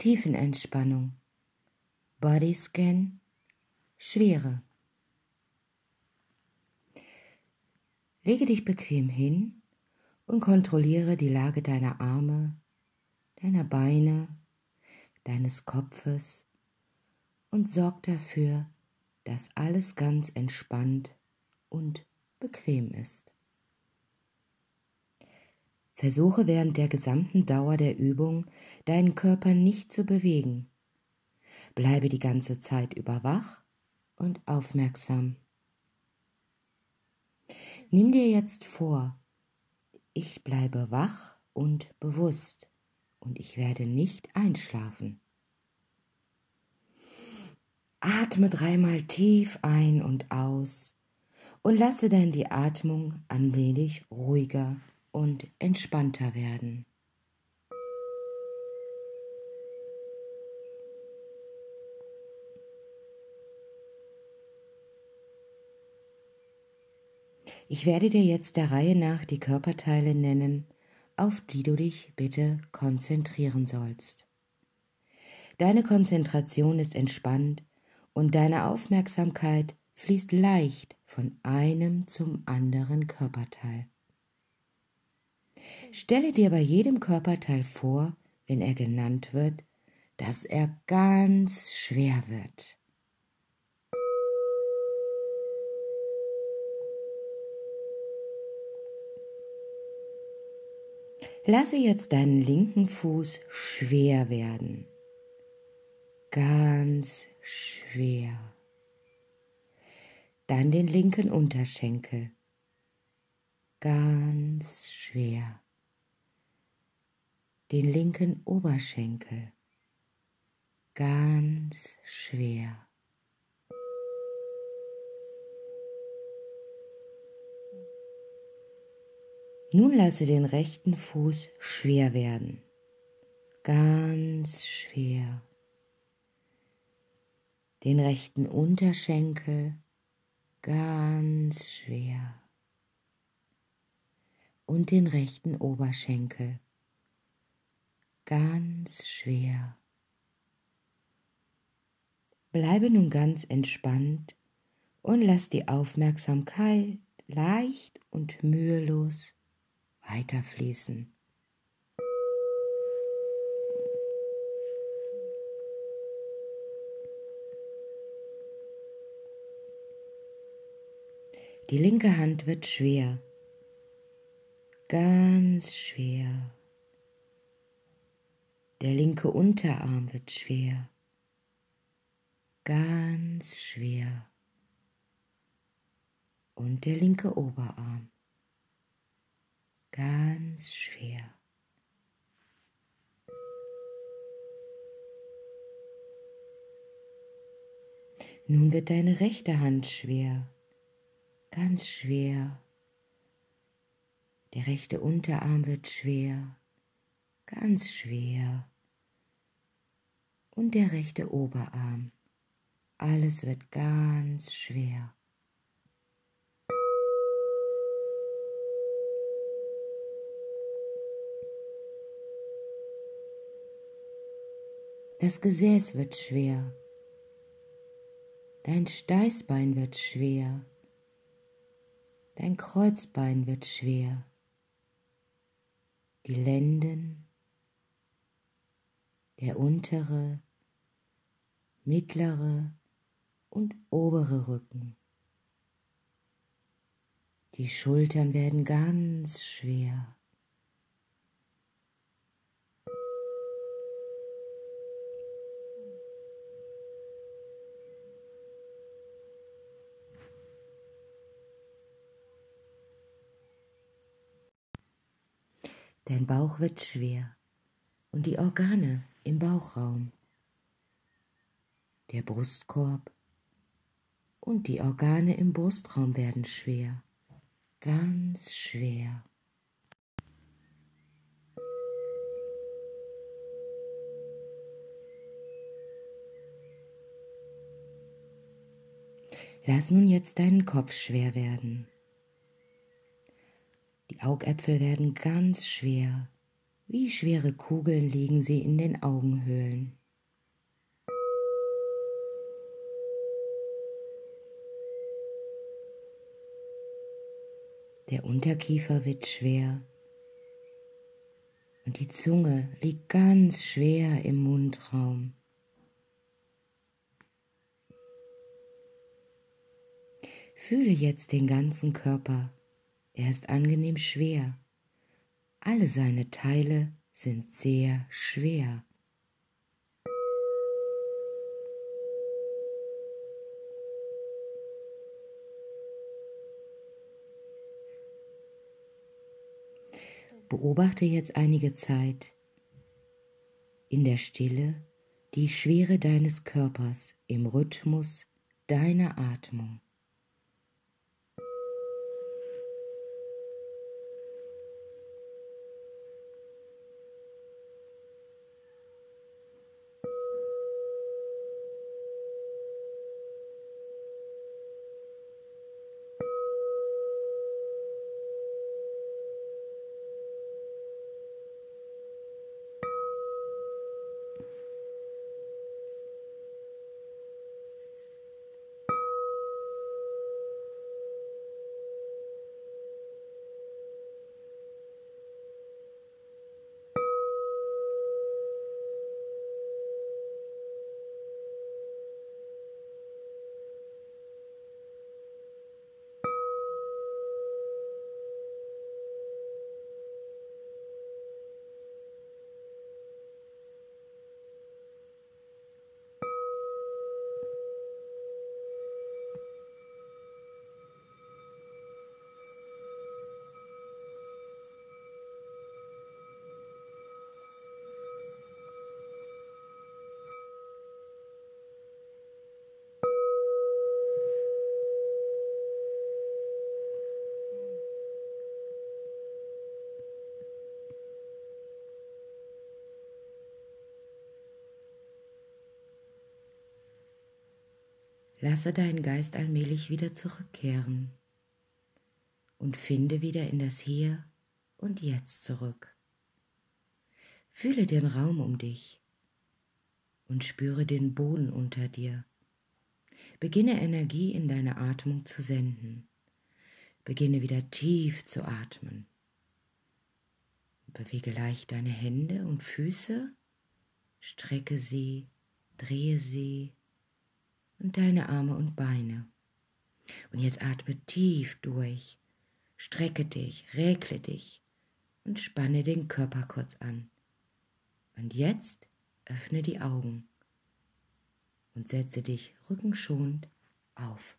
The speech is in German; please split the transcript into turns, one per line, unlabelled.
Tiefenentspannung, Bodyscan, Schwere. Lege dich bequem hin und kontrolliere die Lage deiner Arme, deiner Beine, deines Kopfes und sorg dafür, dass alles ganz entspannt und bequem ist. Versuche während der gesamten Dauer der Übung deinen Körper nicht zu bewegen. Bleibe die ganze Zeit über wach und aufmerksam. Nimm dir jetzt vor, ich bleibe wach und bewusst und ich werde nicht einschlafen. Atme dreimal tief ein und aus und lasse dann die Atmung allmählich ruhiger und entspannter werden. Ich werde dir jetzt der Reihe nach die Körperteile nennen, auf die du dich bitte konzentrieren sollst. Deine Konzentration ist entspannt und deine Aufmerksamkeit fließt leicht von einem zum anderen Körperteil. Stelle dir bei jedem Körperteil vor, wenn er genannt wird, dass er ganz schwer wird. Lasse jetzt deinen linken Fuß schwer werden. Ganz schwer. Dann den linken Unterschenkel. Ganz schwer. Den linken Oberschenkel. Ganz schwer. Nun lasse den rechten Fuß schwer werden. Ganz schwer. Den rechten Unterschenkel ganz schwer. Und den rechten Oberschenkel ganz schwer. Bleibe nun ganz entspannt und lass die Aufmerksamkeit leicht und mühelos weiterfließen. Die linke Hand wird schwer, ganz schwer. Der linke Unterarm wird schwer, ganz schwer. Und der linke Oberarm ganz schwer. Nun wird deine rechte Hand schwer, ganz schwer. Der rechte Unterarm wird schwer, ganz schwer. Und der rechte Oberarm, alles wird ganz schwer. Das Gesäß wird schwer. Dein Steißbein wird schwer. Dein Kreuzbein wird schwer. Die Lenden, der untere, mittlere und obere Rücken. Die Schultern werden ganz schwer. Dein Bauch wird schwer und die Organe im Bauchraum, der Brustkorb und die Organe im Brustraum werden schwer, ganz schwer. Lass nun jetzt deinen Kopf schwer werden. Die Augäpfel werden ganz schwer, Wie schwere Kugeln liegen sie in den Augenhöhlen. Der Unterkiefer wird schwer und die Zunge liegt ganz schwer im Mundraum. Fühle jetzt den ganzen Körper. Er ist angenehm schwer. Alle seine Teile sind sehr schwer. Beobachte jetzt einige Zeit in der Stille die Schwere deines Körpers im Rhythmus deiner Atmung. Lasse deinen Geist allmählich wieder zurückkehren und finde wieder in das Hier und Jetzt zurück. Fühle den Raum um dich und spüre den Boden unter dir. Beginne Energie in deine Atmung zu senden. Beginne wieder tief zu atmen. Bewege leicht deine Hände und Füße, strecke sie, drehe sie und deine Arme und Beine. Und jetzt atme tief durch, strecke dich, regle dich und spanne den Körper kurz an. Und jetzt öffne die Augen und setze dich rückenschonend auf.